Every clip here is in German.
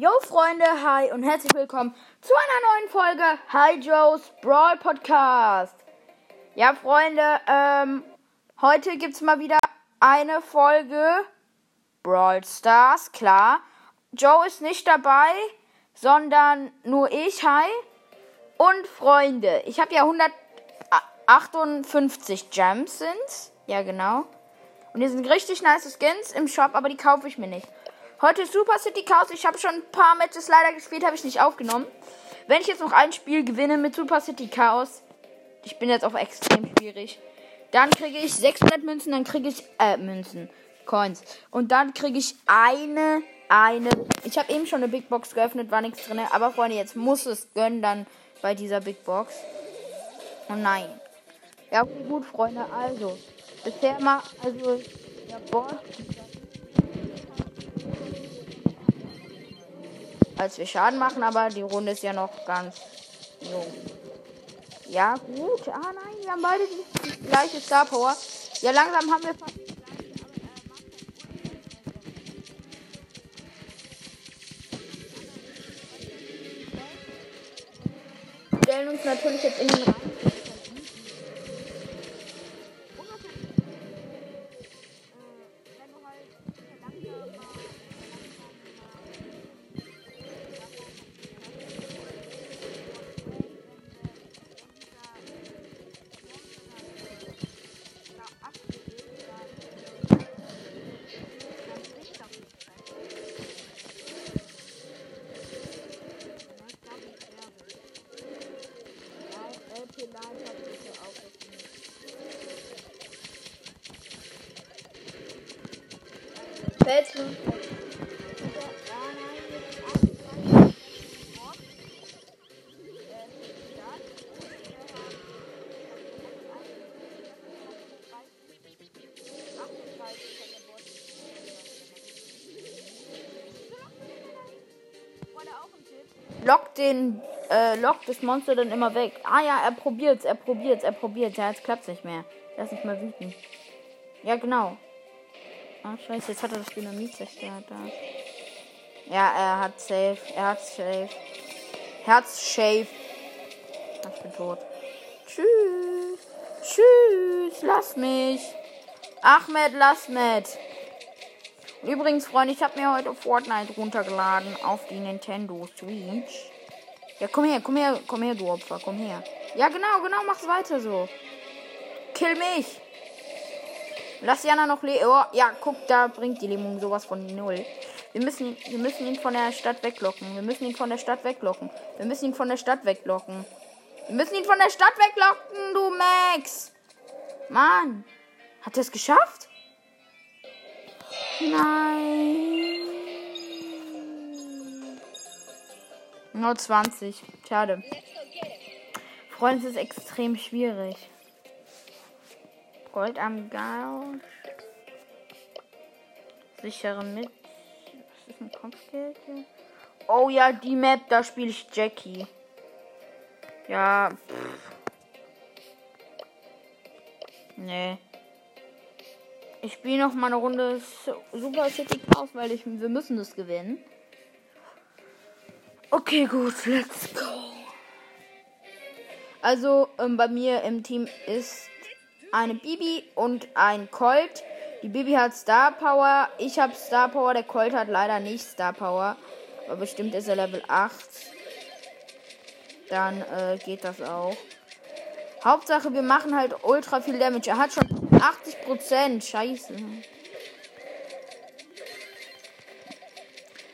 Yo Freunde, hi und herzlich willkommen zu einer neuen Folge Hi Joe's Brawl Podcast. Ja Freunde, ähm, heute gibt's mal wieder eine Folge Brawl Stars, klar. Joe ist nicht dabei, sondern nur ich, hi. Und Freunde, ich habe ja 158 Gems sind's. Ja genau. Und hier sind richtig nice Skins im Shop, aber die kaufe ich mir nicht. Heute Super City Chaos. Ich habe schon ein paar Matches leider gespielt, habe ich nicht aufgenommen. Wenn ich jetzt noch ein Spiel gewinne mit Super City Chaos, ich bin jetzt auch extrem schwierig, dann kriege ich 600 Münzen, dann kriege ich, äh, Münzen, Coins. Und dann kriege ich eine, eine, ich habe eben schon eine Big Box geöffnet, war nichts drin, aber Freunde, jetzt muss es gönnen dann bei dieser Big Box. Oh nein. Ja, gut, Freunde, also, bisher mal, also, der Board als wir Schaden machen, aber die Runde ist ja noch ganz jung. Ja, gut. Ah nein, wir haben beide die gleiche Star Power. Ja, langsam haben wir fast. stellen uns natürlich jetzt in den Rang. Lock den, äh, lock das Monster dann immer weg. Ah ja, er probiert's, er probiert's, er probiert's. Ja, jetzt klappt's nicht mehr. Lass mich mal wüten. Ja, genau. Ah, scheiße, jetzt hat er das Dynamit zerstört. Ja, er hat safe. Er hat safe. Herz shave. Ich bin tot. Tschüss. Tschüss. Lass mich. Ahmed, lass mit. Übrigens, Freunde, ich habe mir heute Fortnite runtergeladen auf die Nintendo Switch. Ja, komm her, komm her, komm her, du Opfer, komm her. Ja, genau, genau, mach's weiter so. Kill mich. Lass Jana noch leben. Oh, ja, guck, da bringt die Lähmung sowas von null. Wir müssen, wir müssen ihn von der Stadt weglocken. Wir müssen ihn von der Stadt weglocken. Wir müssen ihn von der Stadt weglocken. Wir müssen ihn von der Stadt weglocken, du Max. Mann. Hat er es geschafft? Nein. Nur 20. Schade. Freunde, es ist extrem schwierig. Gold am Gausch. Sichere mit. Was ist ein Kopfgeld? Oh ja, die Map, da spiele ich Jackie. Ja. Pff. Nee. Ich spiele noch mal eine Runde Super City Chaos, weil ich, wir müssen das gewinnen. Okay, gut, let's go. Also, ähm, bei mir im Team ist eine Bibi und ein Colt. Die Bibi hat Star Power. Ich habe Star Power. Der Colt hat leider nicht Star Power. Aber bestimmt ist er Level 8. Dann äh, geht das auch. Hauptsache, wir machen halt ultra viel Damage. Er hat schon 80%. Scheiße.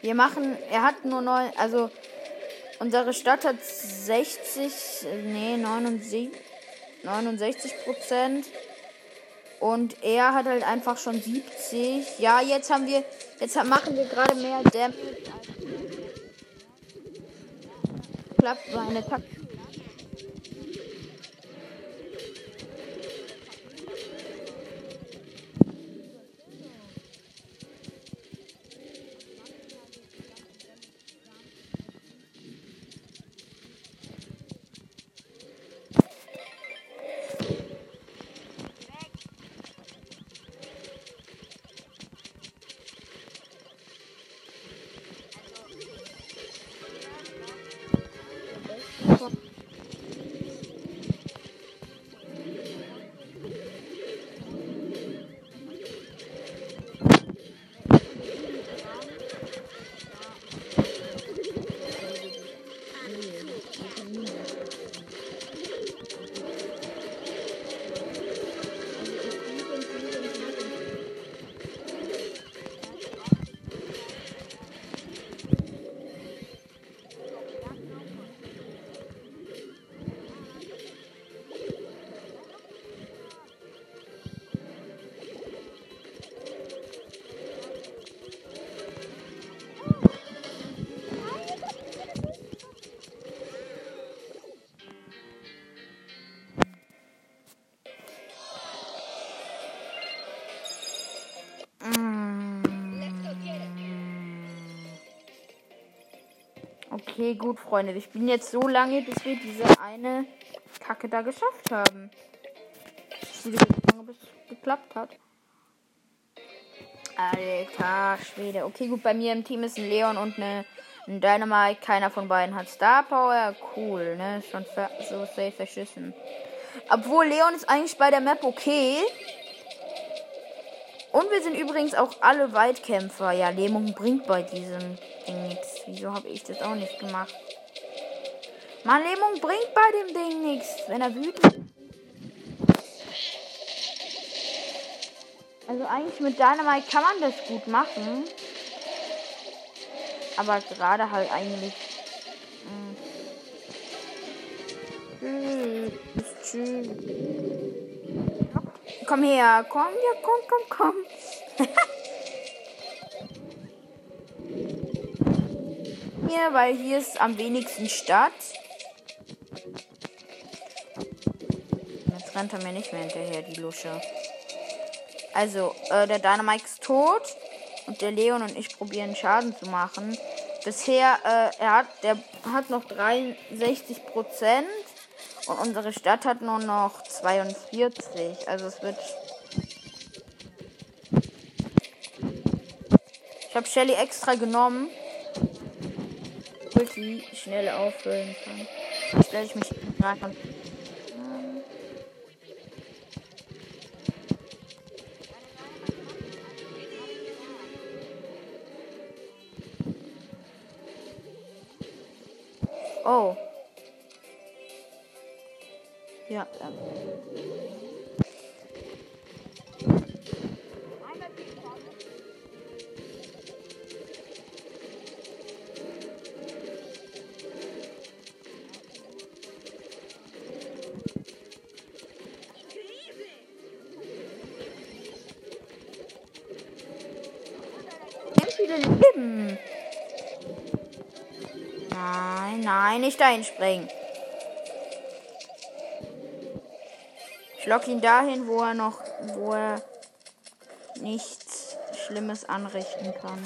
Wir machen. Er hat nur 9. Also. Unsere Stadt hat 60. Nee, 79. 69 Prozent. Und er hat halt einfach schon 70. Ja, jetzt haben wir, jetzt machen wir gerade mehr Damage. Klappt seine Taktik. Okay, gut, Freunde. Wir spielen jetzt so lange, bis wir diese eine Kacke da geschafft haben. So lange, bis es geklappt hat. Alter Schwede. Okay, gut, bei mir im Team ist ein Leon und eine, ein Dynamite. Keiner von beiden hat Star Power. Cool, ne? Schon so safe verschissen. Obwohl Leon ist eigentlich bei der Map okay. Und wir sind übrigens auch alle Weitkämpfer. Ja, Lähmung bringt bei diesem Ding nichts. Wieso habe ich das auch nicht gemacht? Mann, Lähmung bringt bei dem Ding nichts, wenn er wütend ist. Also eigentlich mit Dynamite kann man das gut machen. Aber gerade halt eigentlich. Mh. Tschüss. Tschüss. Komm her, komm, ja, komm, komm, komm. hier, weil hier ist am wenigsten Stadt. Jetzt rennt er mir nicht mehr hinterher, die Lusche. Also, äh, der Dynamite ist tot. Und der Leon und ich probieren Schaden zu machen. Bisher, äh, er hat, der hat noch 63 Prozent. Und unsere Stadt hat nur noch 42. Also es wird. Ich habe Shelly extra genommen. Damit sie schnell auffüllen kann. Jetzt stelle ich mich an. Oh. Nicht dahin springen. Ich lock ihn dahin, wo er noch, wo er nichts Schlimmes anrichten kann.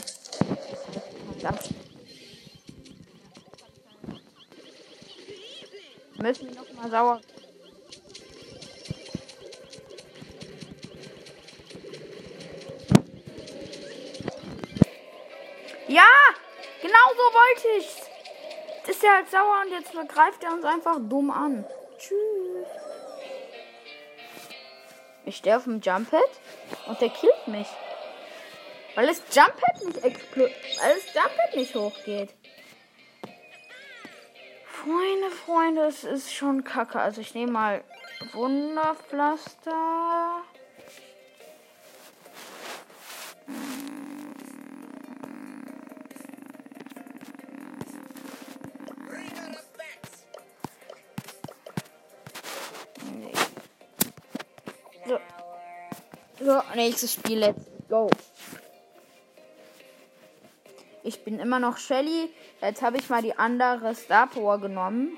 Müssen wir noch mal sauer. Ja, genau so wollte ich's. Jetzt ist er halt sauer und jetzt greift er uns einfach dumm an. Tschüss. Ich stehe auf dem Jump-Pad und der killt mich. Weil das Jump-Pad nicht explodiert. Weil das Jump-Pad nicht hochgeht. Freunde, Freunde, es ist schon kacke. Also ich nehme mal Wunderpflaster. So, nächstes Spiel. Let's go. Ich bin immer noch Shelly. Jetzt habe ich mal die andere Star Power genommen.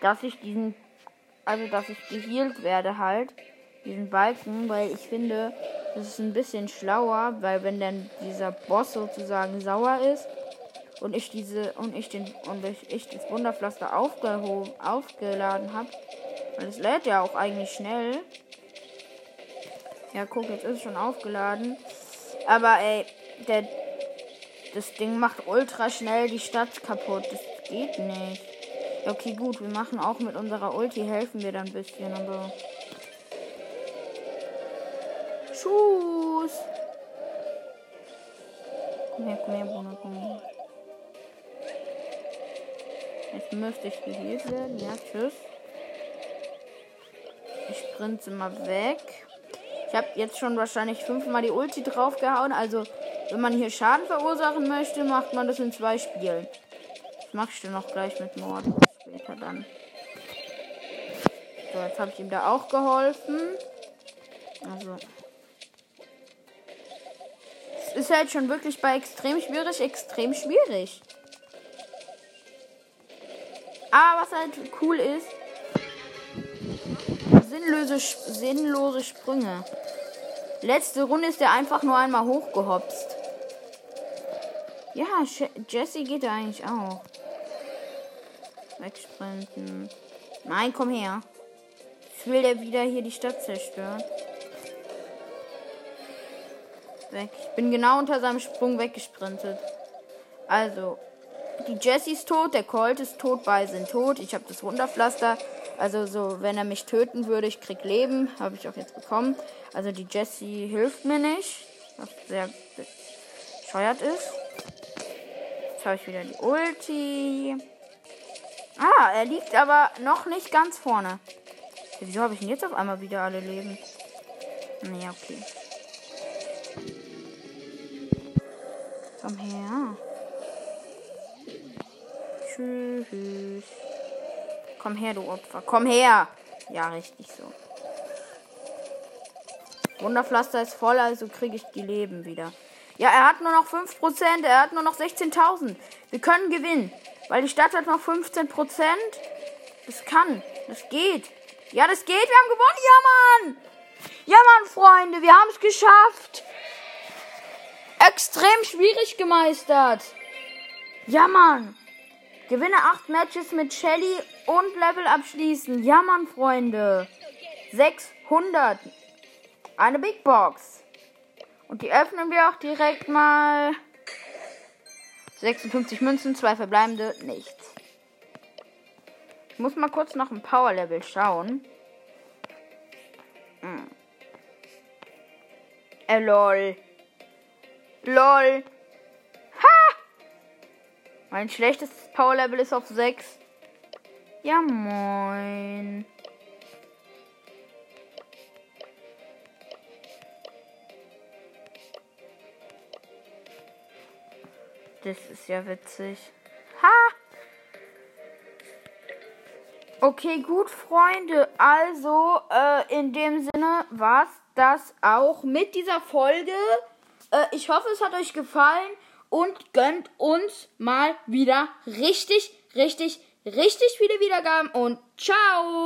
Dass ich diesen. Also, dass ich geheilt werde halt. Diesen Balken. Weil ich finde, das ist ein bisschen schlauer. Weil, wenn dann dieser Boss sozusagen sauer ist. Und ich diese. Und ich den. Und ich, ich das Wunderpflaster aufgehoben, aufgeladen habe. Weil es lädt ja auch eigentlich schnell. Ja, guck, jetzt ist es schon aufgeladen. Aber ey, der, das Ding macht ultra schnell die Stadt kaputt. Das geht nicht. Okay, gut. Wir machen auch mit unserer Ulti, helfen wir dann ein bisschen, aber. Tschüss. Komm her, komm her, Bruder, komm her. Jetzt müsste ich geheilt werden. Ja, tschüss. Ich sprinte mal weg. Ich habe jetzt schon wahrscheinlich fünfmal die Ulti draufgehauen. Also, wenn man hier Schaden verursachen möchte, macht man das in zwei Spielen. Das mache ich dann noch gleich mit Mord. Später dann. So, jetzt habe ich ihm da auch geholfen. Also. Es ist halt schon wirklich bei extrem schwierig, extrem schwierig. Aber was halt cool ist, sinnlose, sinnlose Sprünge. Letzte Runde ist er einfach nur einmal hochgehopst. Ja, Jesse geht da eigentlich auch. Wegsprinten. Nein, komm her. Ich will der wieder hier die Stadt zerstören. Weg. Ich bin genau unter seinem Sprung weggesprintet. Also, die Jessie ist tot, der Colt ist tot, beide sind tot. Ich habe das Wunderpflaster. Also so, wenn er mich töten würde, ich krieg Leben. Habe ich auch jetzt bekommen. Also die Jessie hilft mir nicht. Was sehr bescheuert ist. Jetzt habe ich wieder die Ulti. Ah, er liegt aber noch nicht ganz vorne. Wieso habe ich denn jetzt auf einmal wieder alle Leben? Naja, okay. Komm her. Tschüss. Komm her, du Opfer. Komm her. Ja, richtig so. Wunderpflaster ist voll, also kriege ich die Leben wieder. Ja, er hat nur noch 5%. Er hat nur noch 16.000. Wir können gewinnen. Weil die Stadt hat noch 15%. Das kann. Das geht. Ja, das geht. Wir haben gewonnen. Ja, Mann. Ja, Mann, Freunde. Wir haben es geschafft. Extrem schwierig gemeistert. Ja, Mann. Gewinne 8 Matches mit Shelly und Level abschließen. Ja, Mann, Freunde. 600. Eine Big Box. Und die öffnen wir auch direkt mal. 56 Münzen, zwei verbleibende, nichts. Ich muss mal kurz nach dem Power Level schauen. Hm. Äh, lol. Lol. Mein schlechtestes Power Level ist auf 6. Ja, moin. Das ist ja witzig. Ha! Okay, gut, Freunde. Also, äh, in dem Sinne war's das auch mit dieser Folge. Äh, ich hoffe, es hat euch gefallen und gönnt uns mal wieder richtig, richtig, richtig viele Wiedergaben und ciao!